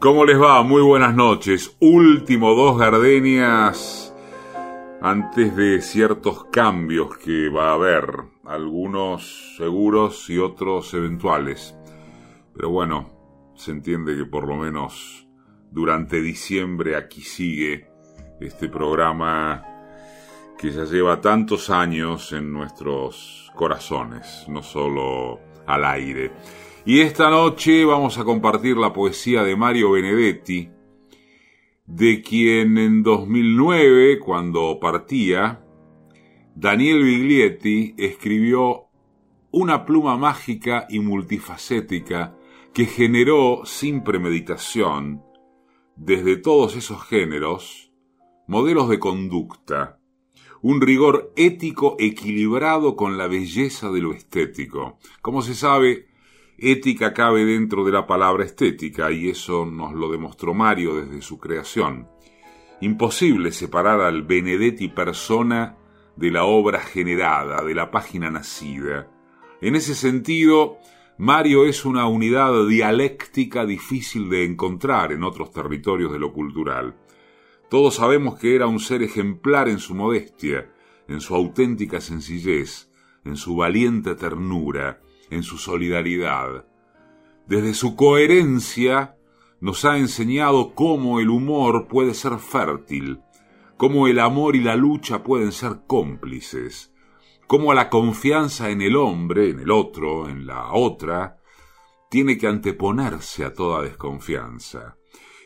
¿Cómo les va? Muy buenas noches. Último dos gardenias antes de ciertos cambios que va a haber, algunos seguros y otros eventuales. Pero bueno, se entiende que por lo menos durante diciembre aquí sigue este programa que ya lleva tantos años en nuestros corazones, no solo al aire. Y esta noche vamos a compartir la poesía de Mario Benedetti, de quien en 2009, cuando partía, Daniel Biglietti escribió una pluma mágica y multifacética que generó sin premeditación, desde todos esos géneros, modelos de conducta, un rigor ético equilibrado con la belleza de lo estético. Como se sabe, Ética cabe dentro de la palabra estética y eso nos lo demostró Mario desde su creación. Imposible separar al Benedetti persona de la obra generada, de la página nacida. En ese sentido, Mario es una unidad dialéctica difícil de encontrar en otros territorios de lo cultural. Todos sabemos que era un ser ejemplar en su modestia, en su auténtica sencillez, en su valiente ternura, en su solidaridad. Desde su coherencia nos ha enseñado cómo el humor puede ser fértil, cómo el amor y la lucha pueden ser cómplices, cómo la confianza en el hombre, en el otro, en la otra, tiene que anteponerse a toda desconfianza.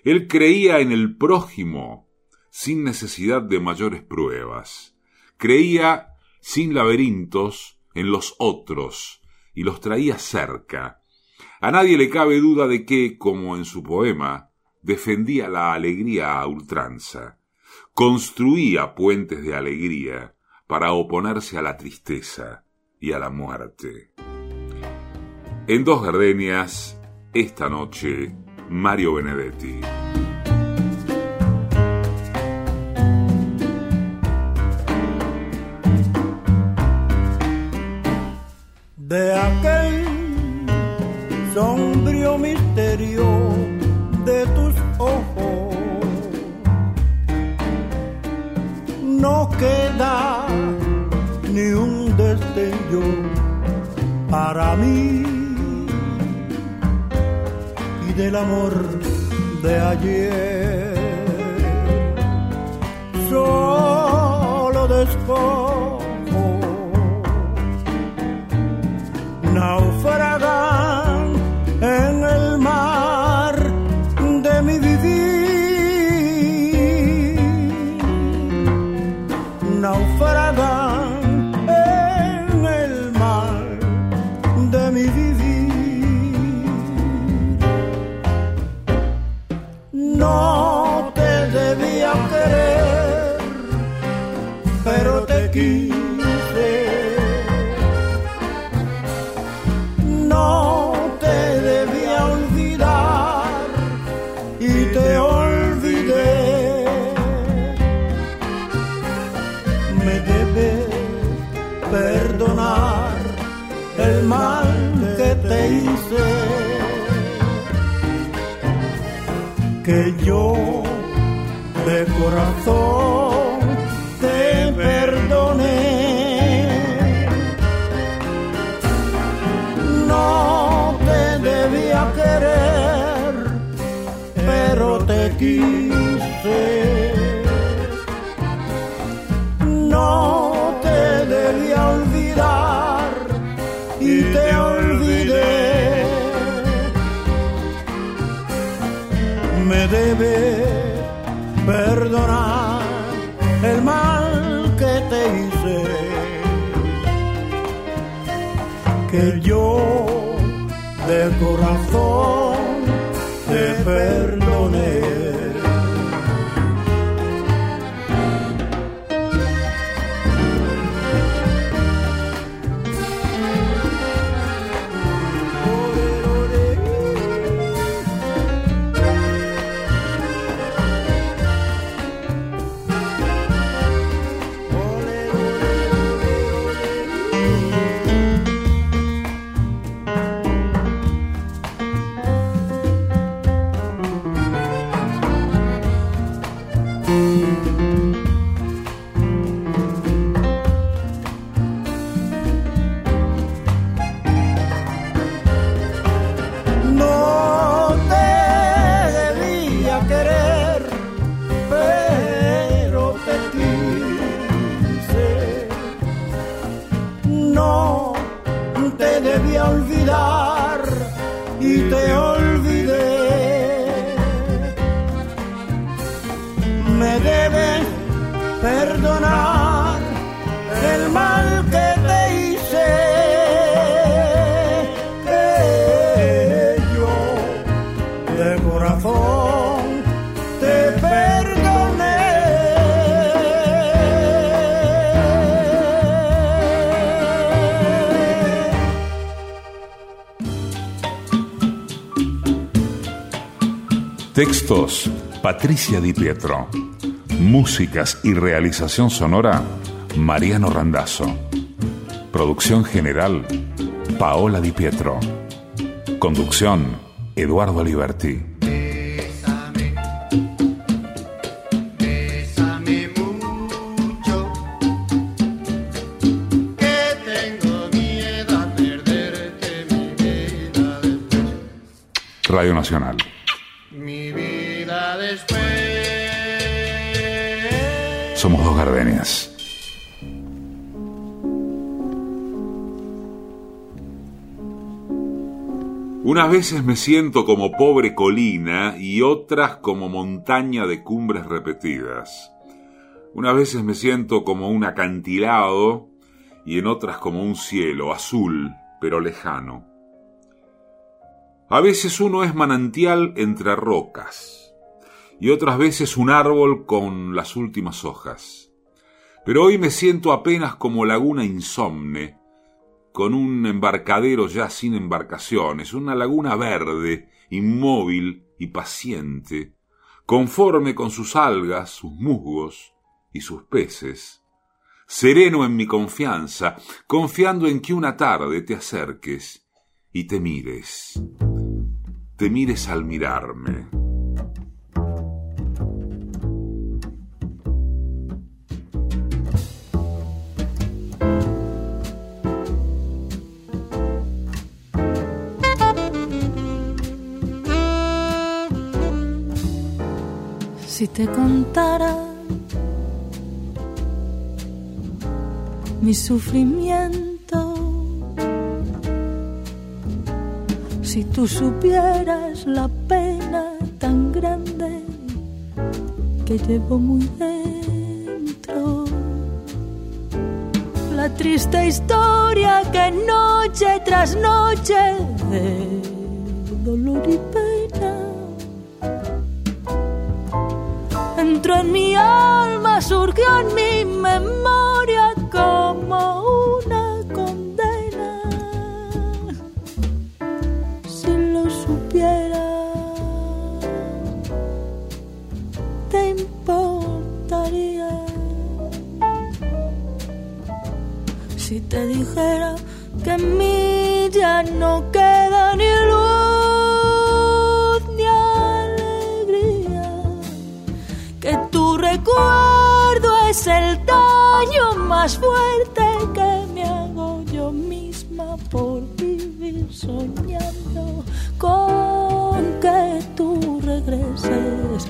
Él creía en el prójimo sin necesidad de mayores pruebas. Creía sin laberintos en los otros, y los traía cerca. A nadie le cabe duda de que, como en su poema, defendía la alegría a ultranza, construía puentes de alegría para oponerse a la tristeza y a la muerte. En Dos Gardenias, esta noche, Mario Benedetti. Sombrío misterio de tus ojos. No queda ni un destello para mí y del amor de ayer. Solo después naufragan No te debía querer, pero te quise corazón yo de corazón te perdoné. Textos, Patricia Di Pietro. Músicas y realización sonora, Mariano Randazzo. Producción general, Paola Di Pietro. Conducción, Eduardo Aliberti. Bésame, bésame Somos dos gardenias. Unas veces me siento como pobre colina y otras como montaña de cumbres repetidas. Unas veces me siento como un acantilado y en otras como un cielo azul pero lejano. A veces uno es manantial entre rocas y otras veces un árbol con las últimas hojas. Pero hoy me siento apenas como laguna insomne, con un embarcadero ya sin embarcaciones, una laguna verde, inmóvil y paciente, conforme con sus algas, sus musgos y sus peces, sereno en mi confianza, confiando en que una tarde te acerques y te mires, te mires al mirarme. Si te contara mi sufrimiento, si tú supieras la pena tan grande que llevo muy dentro, la triste historia que noche tras noche de dolor y pena en mi alma, surgió en mi memoria como una condena. Si lo supiera, te importaría. Si te dijera que mí ya no más fuerte que me hago yo misma por vivir soñando con que tú regreses.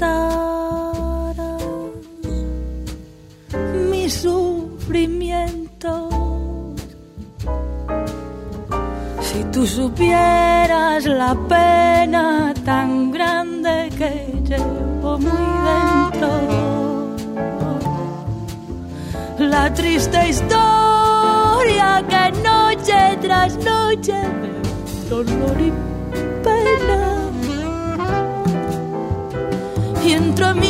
Te contara mis sufrimientos, si tú supieras la pena tan grande que llevo muy dentro, la triste historia que noche tras noche me dolor y entre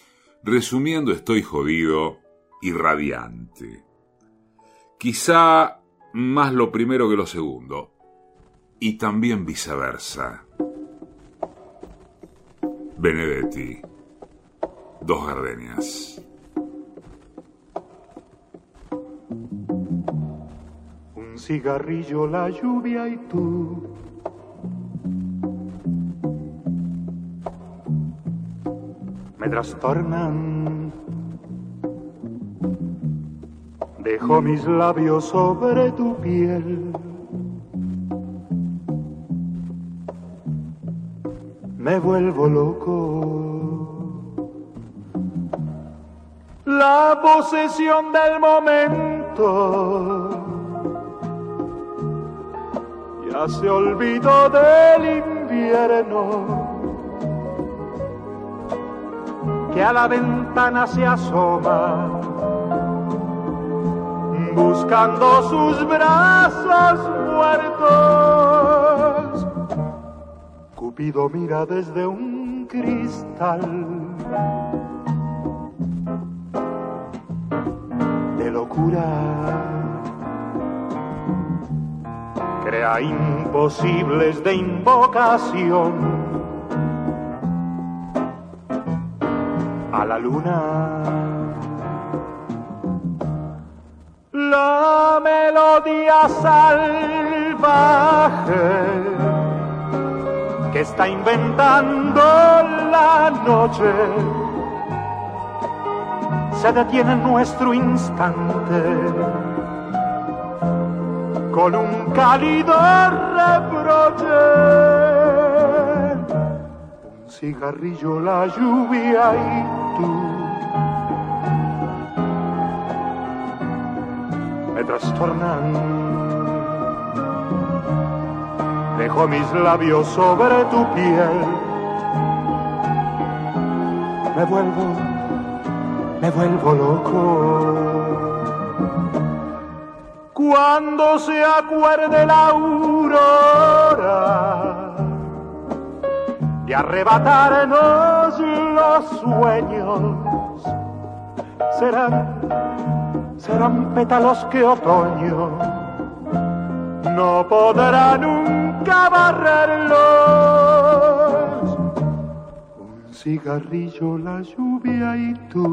resumiendo, estoy jodido y radiante. Quizá más lo primero que lo segundo, y también viceversa. Benedetti, dos gardenias. Un cigarrillo, la lluvia y tú. Me trastornan. Dejo mis labios sobre tu piel. Me vuelvo loco. La posesión del momento ya se olvidó del invierno que a la ventana se asoma buscando sus brazos muertos. Cupido mira desde un cristal de locura. Crea imposibles de invocación luna. La melodía salvaje que está inventando la noche se detiene en nuestro instante con un cálido reproche. Un cigarrillo, la lluvia y Me trastornan. Dejo mis labios sobre tu piel. Me vuelvo, me vuelvo loco. Cuando se acuerde la aurora de arrebatarnos los sueños serán, serán pétalos que otoño no podrá nunca barrerlos. Un cigarrillo, la lluvia y tú.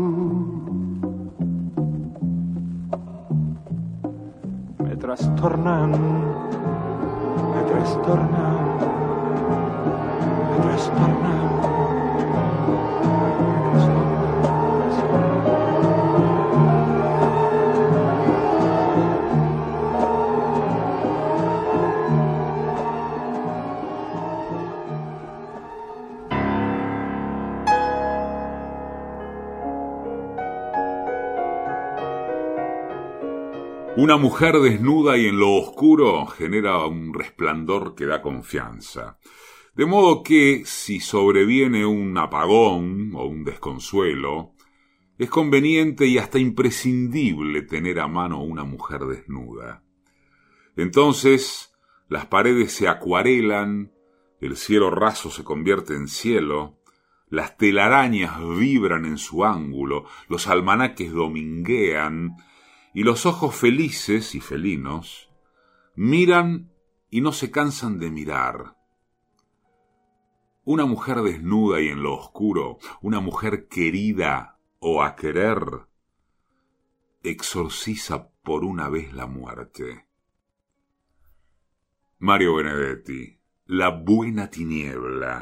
Me trastornan, me trastornan, me trastornan. Una mujer desnuda y en lo oscuro genera un resplandor que da confianza. De modo que si sobreviene un apagón o un desconsuelo, es conveniente y hasta imprescindible tener a mano una mujer desnuda. Entonces las paredes se acuarelan, el cielo raso se convierte en cielo, las telarañas vibran en su ángulo, los almanaques dominguean, y los ojos felices y felinos miran y no se cansan de mirar. Una mujer desnuda y en lo oscuro, una mujer querida o a querer, exorciza por una vez la muerte. Mario Benedetti, La buena tiniebla.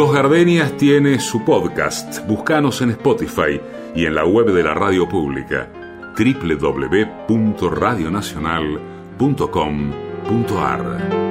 Dos Gardenias tiene su podcast. Búscanos en Spotify y en la web de la radio pública. www.radionacional.com.ar.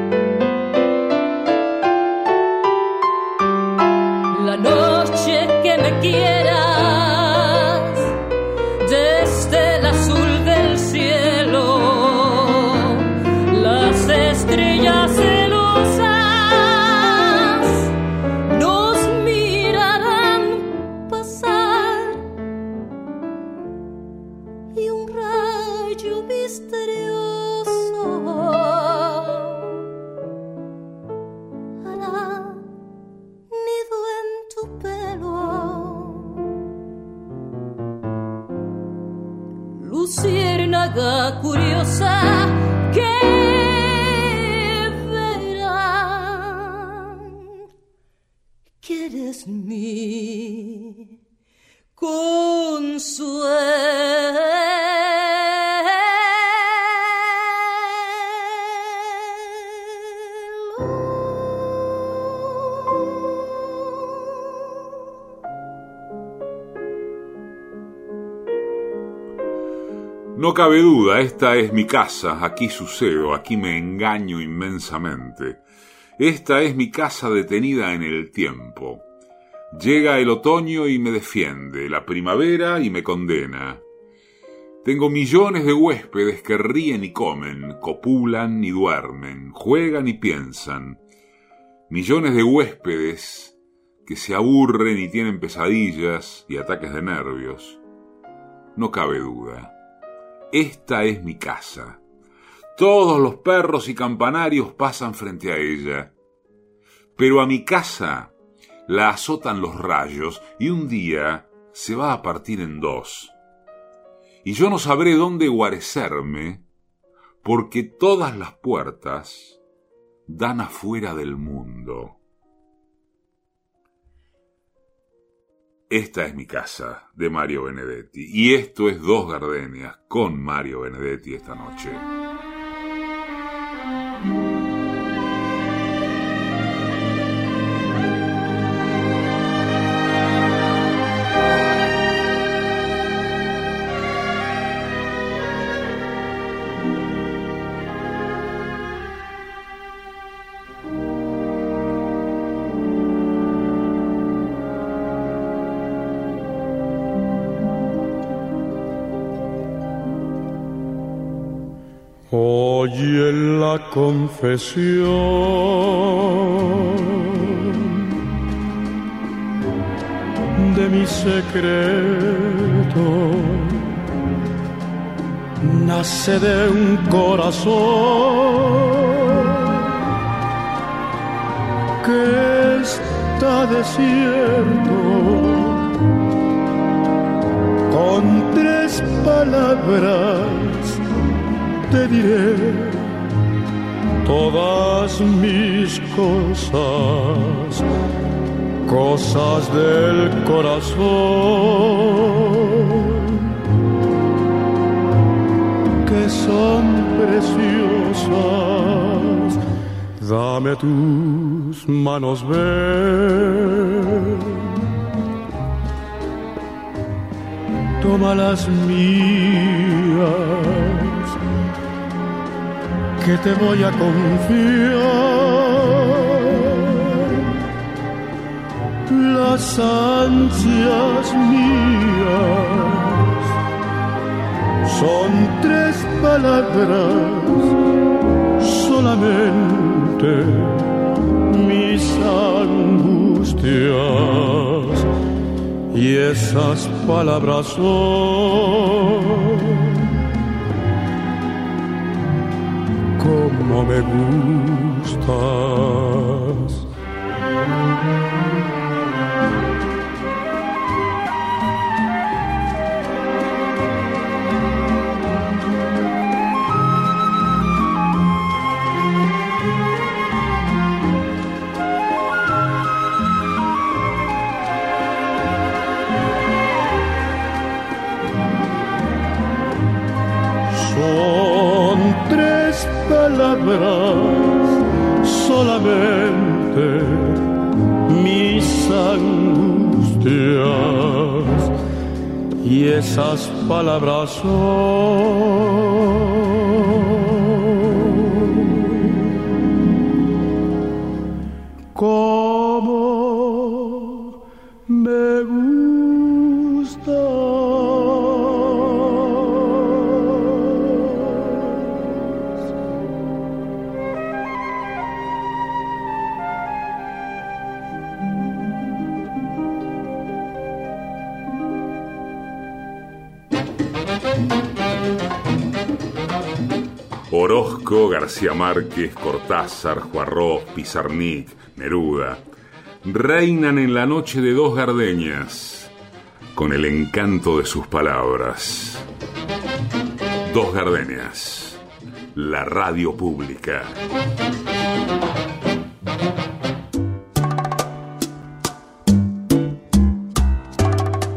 cabe duda, esta es mi casa, aquí sucedo, aquí me engaño inmensamente. Esta es mi casa detenida en el tiempo. Llega el otoño y me defiende, la primavera y me condena. Tengo millones de huéspedes que ríen y comen, copulan y duermen, juegan y piensan. Millones de huéspedes que se aburren y tienen pesadillas y ataques de nervios. No cabe duda. Esta es mi casa. Todos los perros y campanarios pasan frente a ella. Pero a mi casa la azotan los rayos y un día se va a partir en dos. Y yo no sabré dónde guarecerme porque todas las puertas dan afuera del mundo. Esta es mi casa, de Mario Benedetti. Y esto es Dos Gardenias con Mario Benedetti esta noche. Confesión de mi secreto. Nace de un corazón que está desierto. Con tres palabras te diré todas mis cosas, cosas del corazón que son preciosas. Dame tus manos, ven. Toma las mías que te voy a confiar. Las ansias mías son tres palabras solamente. Mis angustias y esas palabras son como me gustas. Solamente mis angustias. Y esas palabras son García Márquez, Cortázar, Juarros, Pizarnik, Neruda, reinan en la noche de dos gardeñas, con el encanto de sus palabras. Dos gardenias, la radio pública.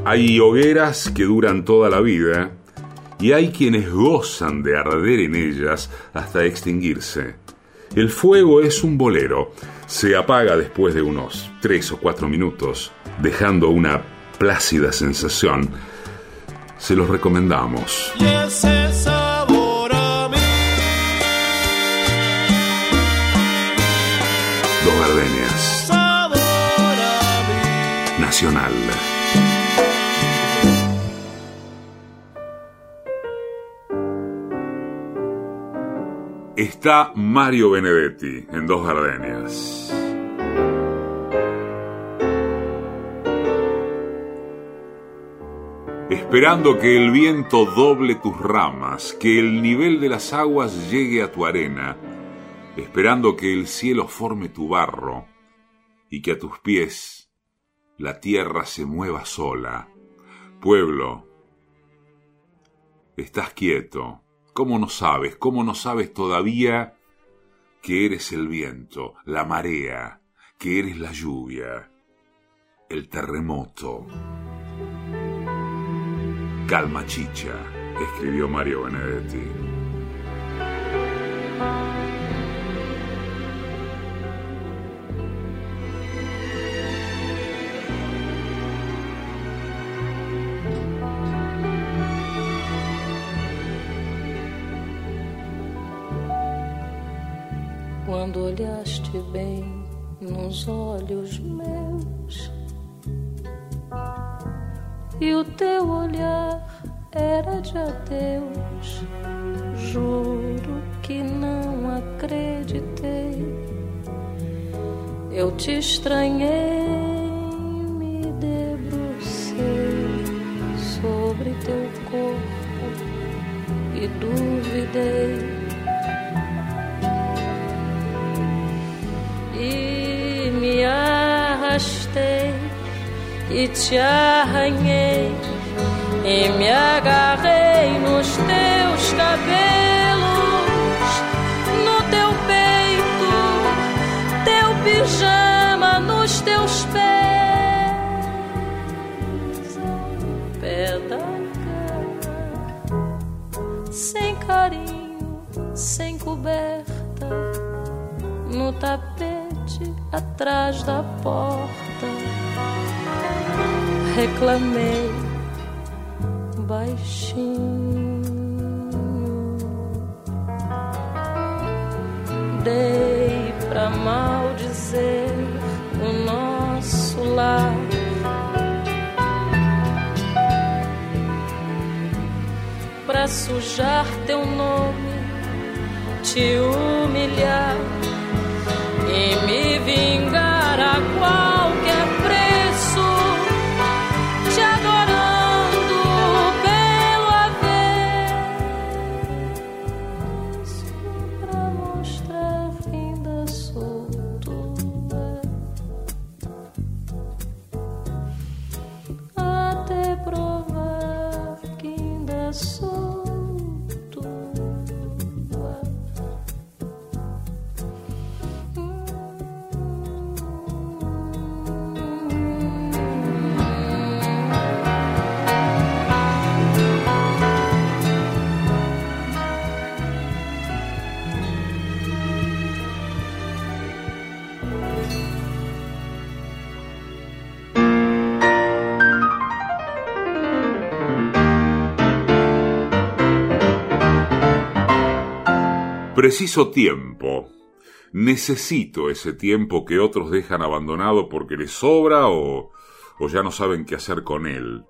Hay hogueras que duran toda la vida y hay quienes gozan de arder en ellas hasta extinguirse. El fuego es un bolero, se apaga después de unos tres o cuatro minutos, dejando una plácida sensación. Se los recomendamos. Y ese sabor a mí Dos Gardenias, Nacional. Está Mario Benedetti en Dos Gardenias. Esperando que el viento doble tus ramas, que el nivel de las aguas llegue a tu arena, esperando que el cielo forme tu barro y que a tus pies la tierra se mueva sola. Pueblo, estás quieto. ¿Cómo no sabes? ¿Cómo no sabes todavía que eres el viento, la marea, que eres la lluvia, el terremoto? Calma chicha, escribió Mario Benedetti. Olhaste bem nos olhos meus e o teu olhar era de adeus, juro que não acreditei. Eu te estranhei, me debrucei sobre teu corpo e duvidei. E te arranhei e me agarrei nos teus cabelos, no teu peito, teu pijama nos teus pés, pé da cama, sem carinho, sem coberta no tapete atrás da porta. Reclamei baixinho. Dei pra maldizer o nosso lar. Pra sujar teu nome, te humilhar e me vingar a Preciso tiempo. Necesito ese tiempo que otros dejan abandonado porque les sobra o, ya no saben qué hacer con él.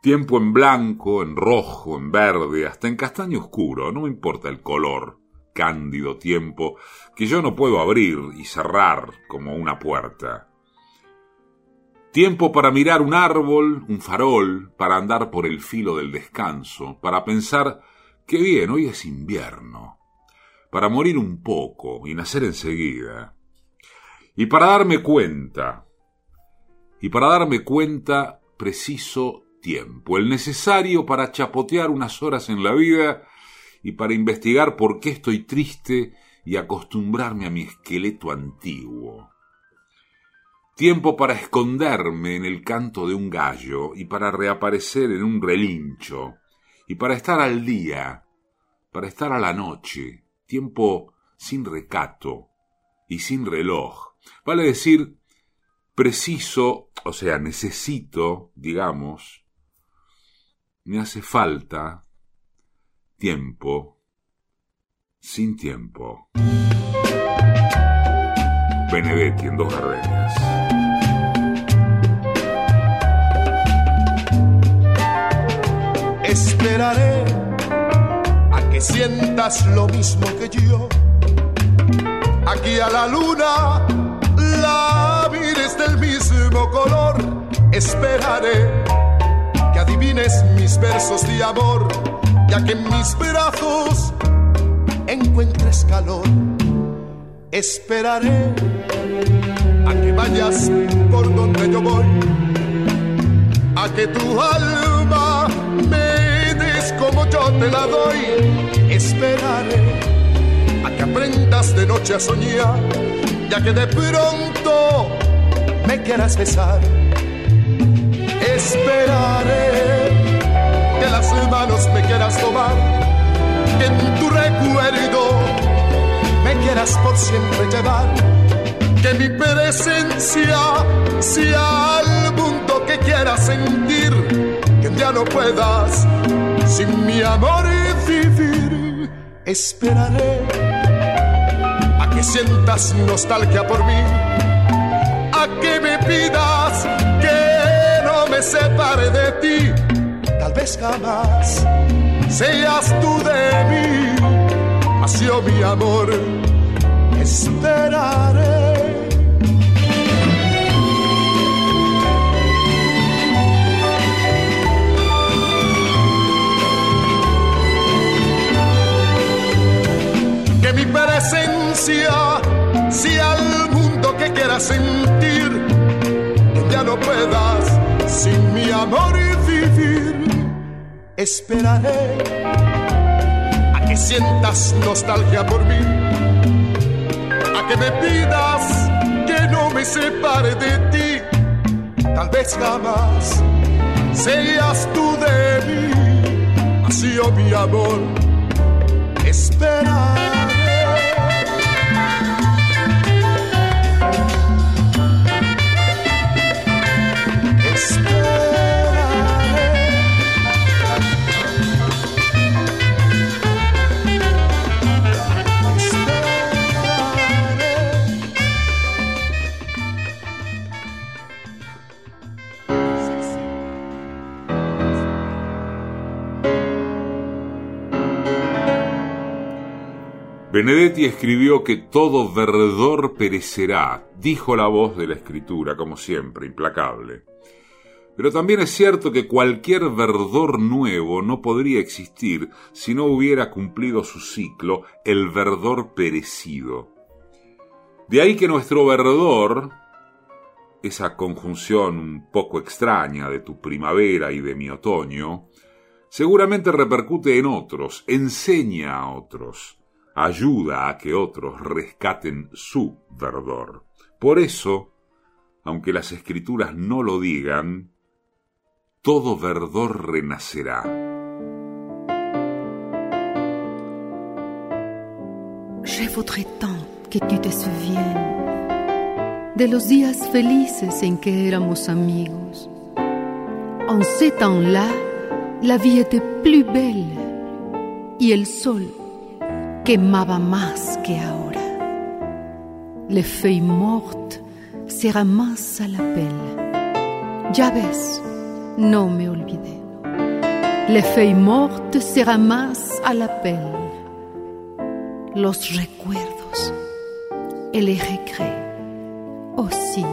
Tiempo en blanco, en rojo, en verde, hasta en castaño oscuro, no me importa el color, cándido tiempo, que yo no puedo abrir y cerrar como una puerta. Tiempo para mirar un árbol, un farol, para andar por el filo del descanso, para pensar qué bien, hoy es invierno, para morir un poco y nacer enseguida, y para darme cuenta, y para darme cuenta preciso tiempo, el necesario para chapotear unas horas en la vida y para investigar por qué estoy triste y acostumbrarme a mi esqueleto antiguo. Tiempo para esconderme en el canto de un gallo y para reaparecer en un relincho y para estar al día, para estar a la noche, tiempo sin recato y sin reloj. Vale decir, preciso, o sea, necesito, digamos, me hace falta tiempo sin tiempo. Benedetti en dos gardenias. Esperaré sientas lo mismo que yo. Aquí a la luna la mires del mismo color. Esperaré que adivines mis versos de amor, ya que en mis brazos encuentres calor. Esperaré a que vayas por donde yo voy, a que tu alma te la doy. Esperaré a que aprendas de noche a soñar, ya que de pronto me quieras besar esperaré que las manos me quieras tomar, que en tu recuerdo me quieras por siempre llevar, que mi presencia sea al mundo que quieras sentir, que ya no puedas sin mi amor vivir. Esperaré a que sientas nostalgia por mí, a que me pidas me separe de ti, tal vez jamás seas tú de mí, así mi amor, esperaré. Sentir, que ya no puedas sin mi amor y vivir. Esperaré a que sientas nostalgia por mí, a que me pidas que no me separe de ti. Tal vez jamás seas tú de mí, así oh mi amor, esperaré. Benedetti escribió que todo verdor perecerá, dijo la voz de la escritura, como siempre, implacable. Pero también es cierto que cualquier verdor nuevo no podría existir si no hubiera cumplido su ciclo, el verdor perecido. De ahí que nuestro verdor, esa conjunción un poco extraña de tu primavera y de mi otoño, seguramente repercute en otros, enseña a otros, ayuda a que otros rescaten su verdor. Por eso, aunque las escrituras no lo digan, todo verdor renacerá. Je voudrais tant que tu te souviennes de los días felices en que éramos amigos. En ces temps-là, la vie était plus belle y el sol quemaba más que ahora. Les feuilles mortes se ramassent à la pelle. Ya ves, no me olvidé. Les feuilles mortes se ramassent à la pelle. Los recuerdos et les regrets aussi.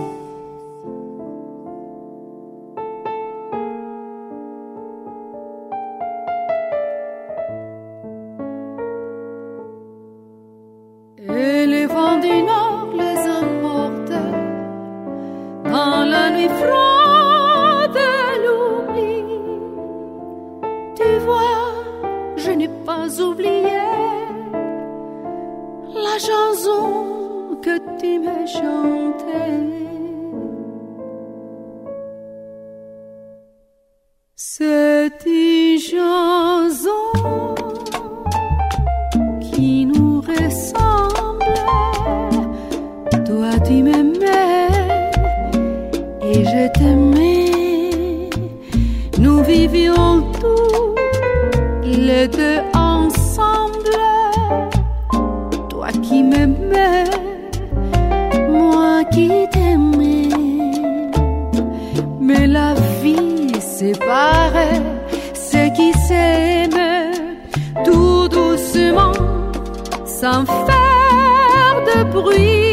Nous vivions tous les deux ensemble. Toi qui m'aimais, moi qui t'aimais. Mais la vie séparait ceux qui s'aiment tout doucement, sans faire de bruit.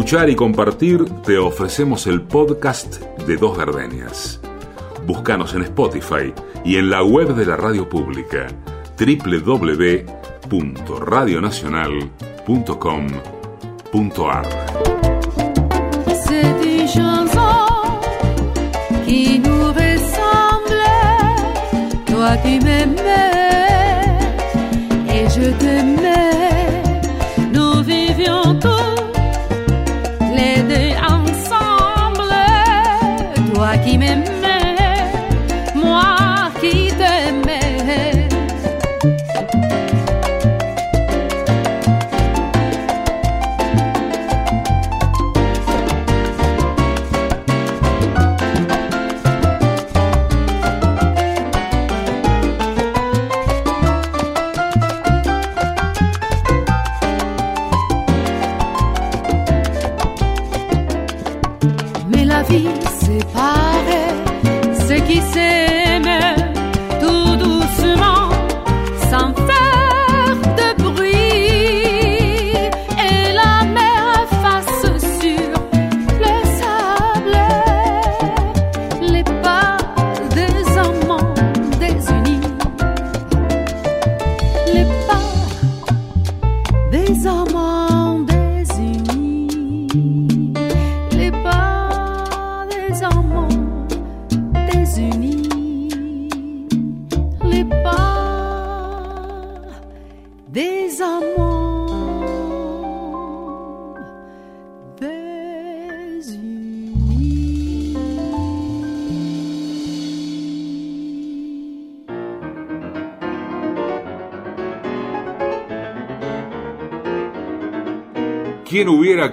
Escuchar y compartir, te ofrecemos el podcast de Dos Gardenias. Búscanos en Spotify y en la web de la radio pública www.radionacional.com.ar. Toi. Toi qui m'aimais,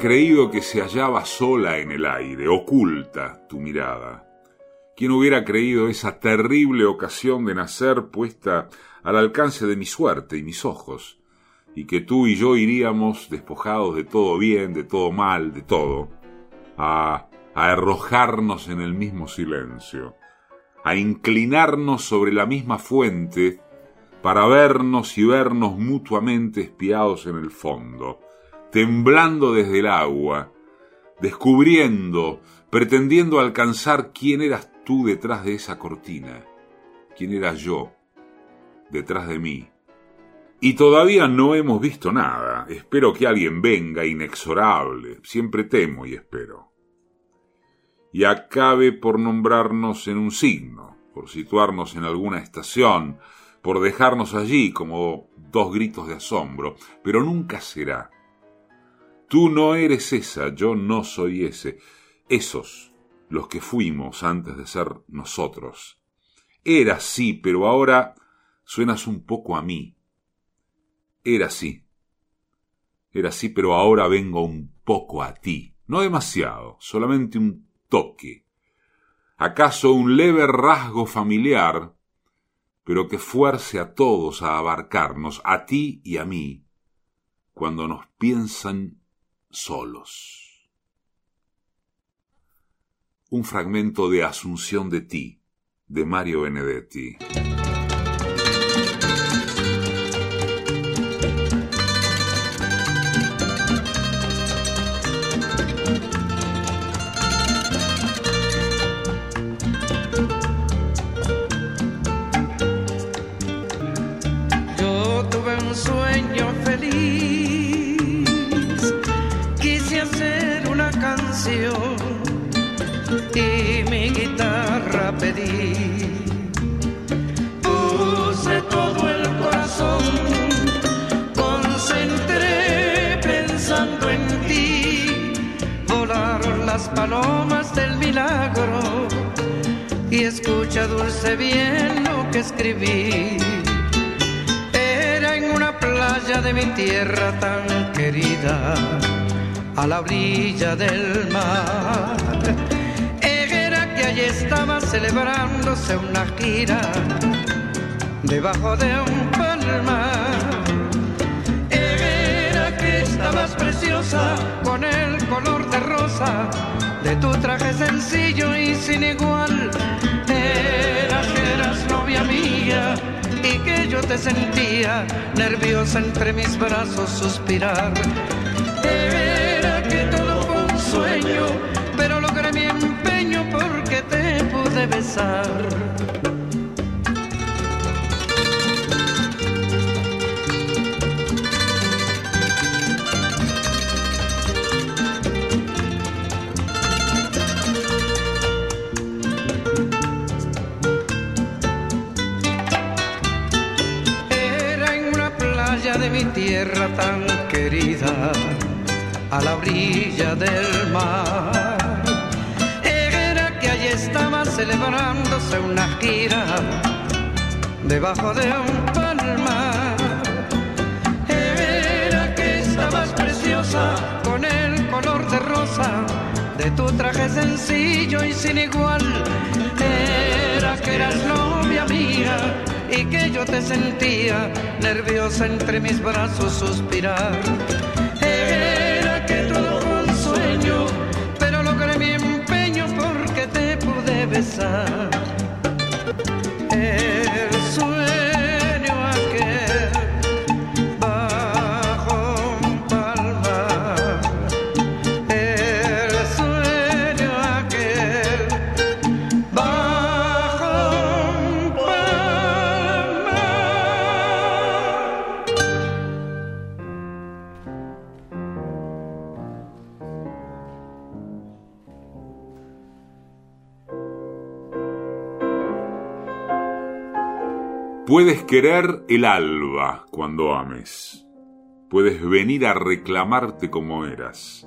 creído que se hallaba sola en el aire, oculta tu mirada? ¿Quién hubiera creído esa terrible ocasión de nacer puesta al alcance de mi suerte y mis ojos, y que tú y yo iríamos despojados de todo bien, de todo mal, de todo, a, a arrojarnos en el mismo silencio, a inclinarnos sobre la misma fuente para vernos y vernos mutuamente espiados en el fondo, temblando desde el agua, descubriendo, pretendiendo alcanzar quién eras tú detrás de esa cortina, quién era yo detrás de mí, Y todavía no hemos visto nada. Espero que alguien venga inexorable. Siempre temo y espero. Y acabe por nombrarnos en un signo, por situarnos en alguna estación, por dejarnos allí como dos gritos de asombro, pero nunca será. Tú no eres esa, yo no soy ese. Esos, los que fuimos antes de ser nosotros. Era sí, pero ahora suenas un poco a mí era así. Era así, pero ahora vengo un poco a ti. No demasiado, solamente un toque. ¿Acaso un leve rasgo familiar, pero que fuerce a todos a abarcarnos, a ti y a mí, cuando nos piensan solos? Un fragmento de Asunción de ti, de Mario Benedetti. Palomas del milagro y escucha dulce bien lo que escribí. Era en una playa de mi tierra tan querida, a la orilla del mar y estaba celebrándose una gira debajo de un palmar. Era que estabas preciosa con el color de rosa de tu traje sencillo y sin igual. Era que eras novia mía y que yo te sentía nerviosa entre mis brazos suspirar. Era que todo fue un sueño, pero logré mi empeño porque te pude besar. Tierra tan querida, a la orilla del mar estaba celebrándose una gira debajo de un palmar. Era que estabas preciosa con el color de rosa de tu traje sencillo y sin igual. Era que eras novia mía y que yo te sentía nerviosa entre mis brazos suspirar. Era que todo fue un sueño, pero logré mi besar el Puedes querer el alba cuando ames. Puedes venir a reclamarte como eras.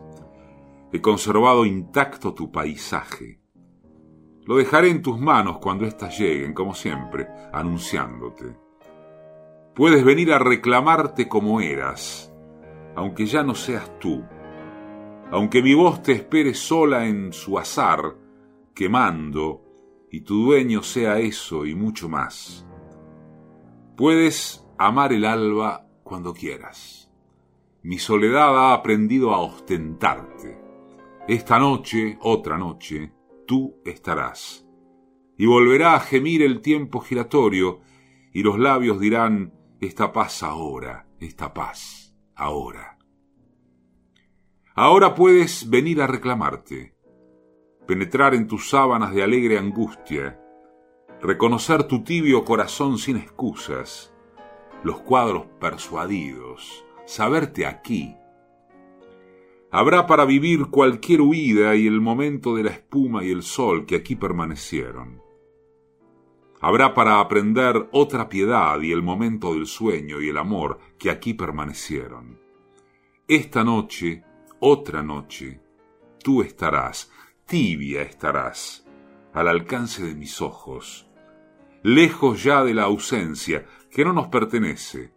He conservado intacto tu paisaje. Lo dejaré en tus manos cuando éstas lleguen, como siempre, anunciándote. Puedes venir a reclamarte como eras, aunque ya no seas tú. Aunque mi voz te espere sola en su azar, quemando, y tu dueño sea eso y mucho más. Puedes amar el alba cuando quieras. Mi soledad ha aprendido a ostentarte. Esta noche, otra noche, tú estarás. Y volverá a gemir el tiempo giratorio, y los labios dirán, esta paz ahora, esta paz ahora. Ahora puedes venir a reclamarte, penetrar en tus sábanas de alegre angustia, reconocer tu tibio corazón sin excusas, los cuadros persuadidos, saberte aquí. Habrá para vivir cualquier huida y el momento de la espuma y el sol que aquí permanecieron. Habrá para aprender otra piedad y el momento del sueño y el amor que aquí permanecieron. Esta noche, otra noche, tú estarás, tibia estarás, al alcance de mis ojos, lejos ya de la ausencia que no nos pertenece.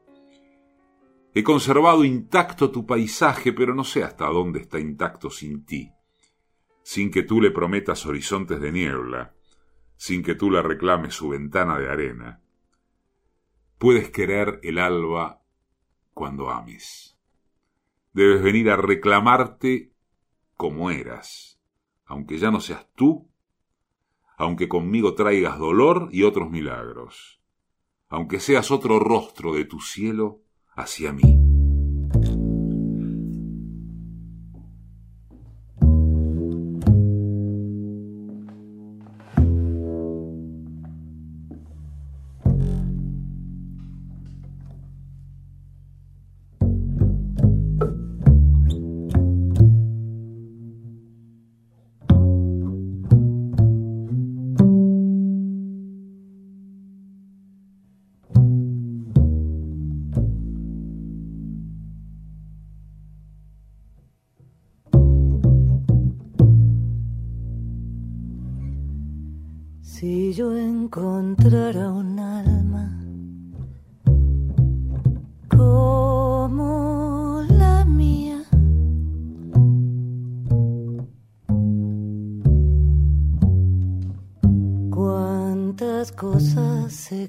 He conservado intacto tu paisaje, pero no sé hasta dónde está intacto sin ti, sin que tú le prometas horizontes de niebla, sin que tú le reclames su ventana de arena. Puedes querer el alba cuando ames. Debes venir a reclamarte como eras, aunque ya no seas tú, aunque conmigo traigas dolor y otros milagros, aunque seas otro rostro de tu cielo hacia mí. si yo encontrara un alma como la mía. Cuántas cosas se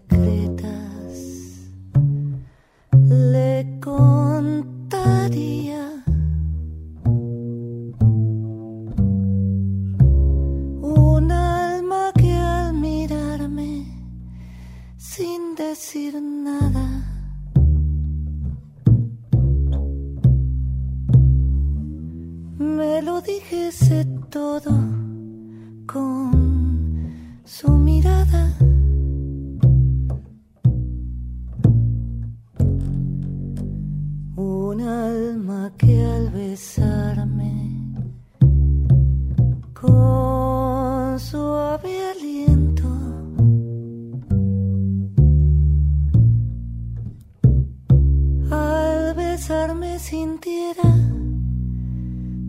besarme sintiera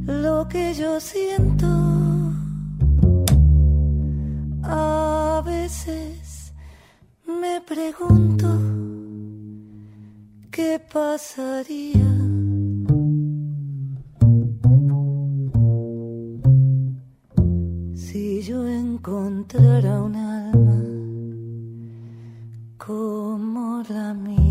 lo que yo siento. A veces me pregunto qué pasaría. Si yo encontrara un alma como la mía.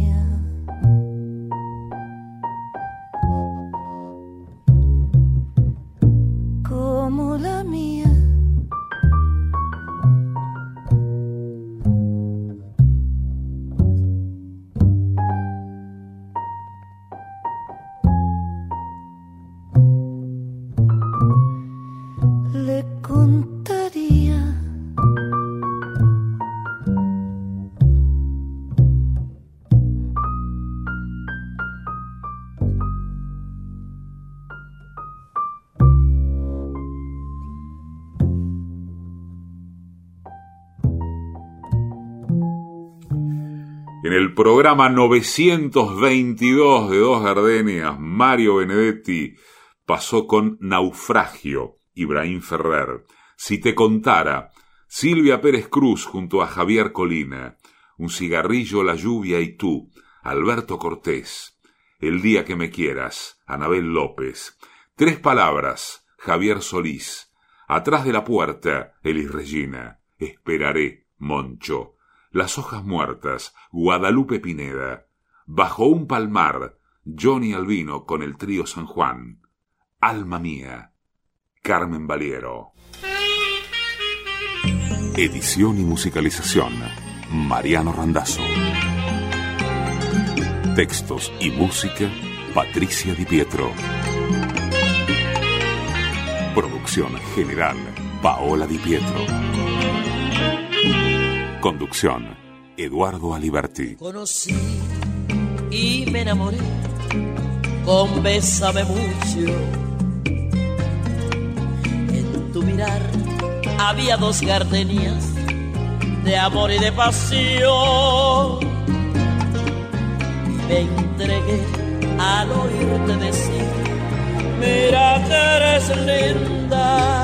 El programa 922 de Dos Gardenias, Mario Benedetti pasó con Naufragio, Ibrahim Ferrer. Si te contara, Silvia Pérez Cruz junto a Javier Colina, Un cigarrillo, la lluvia y tú, Alberto Cortés, El día que me quieras, Anabel López. Tres palabras, Javier Solís. Atrás de la puerta, Elis Regina. Esperaré, Moncho. Las hojas muertas, Guadalupe Pineda. Bajo un palmar, Johnny Albino con el trío San Juan. Alma mía, Carmen Valiero. Edición y musicalización, Mariano Randazzo. Textos y música, Patricia Di Pietro. Producción general, Paola Di Pietro. Conducción, Eduardo Aliberti. Conocí y me enamoré con Bésame mucho. En tu mirar había dos gardenias de amor y de pasión. Y me entregué al oírte decir, mira que eres linda.